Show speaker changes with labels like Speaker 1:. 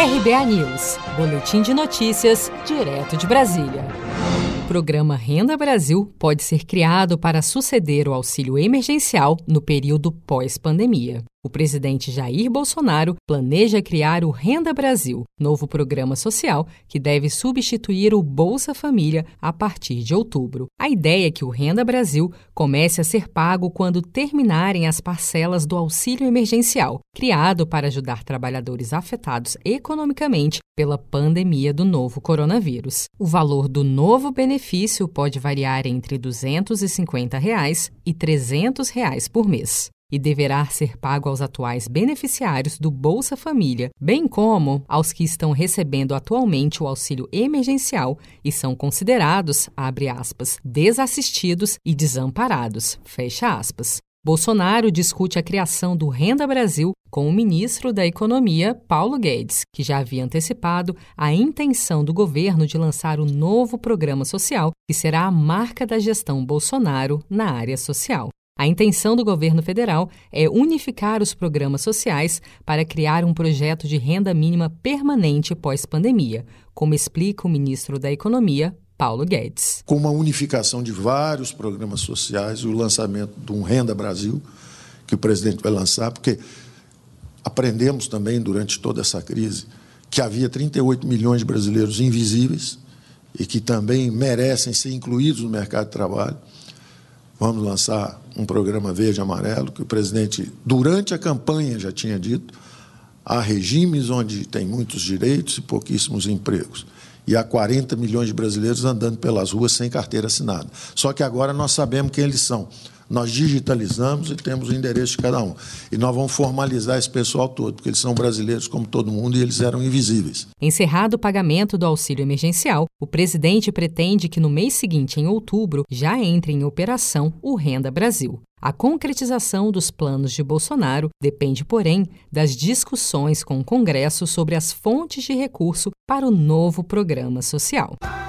Speaker 1: RBA News, Boletim de Notícias, direto de Brasília. O programa Renda Brasil pode ser criado para suceder o auxílio emergencial no período pós-pandemia. O presidente Jair Bolsonaro planeja criar o Renda Brasil, novo programa social que deve substituir o Bolsa Família a partir de outubro. A ideia é que o Renda Brasil comece a ser pago quando terminarem as parcelas do auxílio emergencial, criado para ajudar trabalhadores afetados economicamente pela pandemia do novo coronavírus. O valor do novo benefício pode variar entre 250 reais e 300 reais por mês e deverá ser pago aos atuais beneficiários do Bolsa Família, bem como aos que estão recebendo atualmente o auxílio emergencial e são considerados, abre aspas, desassistidos e desamparados, fecha aspas. Bolsonaro discute a criação do Renda Brasil com o ministro da Economia, Paulo Guedes, que já havia antecipado a intenção do governo de lançar o novo programa social, que será a marca da gestão Bolsonaro na área social. A intenção do governo federal é unificar os programas sociais para criar um projeto de renda mínima permanente pós-pandemia, como explica o ministro da Economia, Paulo Guedes.
Speaker 2: Com uma unificação de vários programas sociais e o lançamento de um Renda Brasil, que o presidente vai lançar, porque aprendemos também durante toda essa crise que havia 38 milhões de brasileiros invisíveis e que também merecem ser incluídos no mercado de trabalho. Vamos lançar um programa verde amarelo que o presidente, durante a campanha, já tinha dito. Há regimes onde tem muitos direitos e pouquíssimos empregos. E há 40 milhões de brasileiros andando pelas ruas sem carteira assinada. Só que agora nós sabemos quem eles são nós digitalizamos e temos o endereço de cada um. E nós vamos formalizar esse pessoal todo, porque eles são brasileiros como todo mundo e eles eram invisíveis.
Speaker 1: Encerrado o pagamento do auxílio emergencial, o presidente pretende que no mês seguinte, em outubro, já entre em operação o Renda Brasil. A concretização dos planos de Bolsonaro depende, porém, das discussões com o Congresso sobre as fontes de recurso para o novo programa social.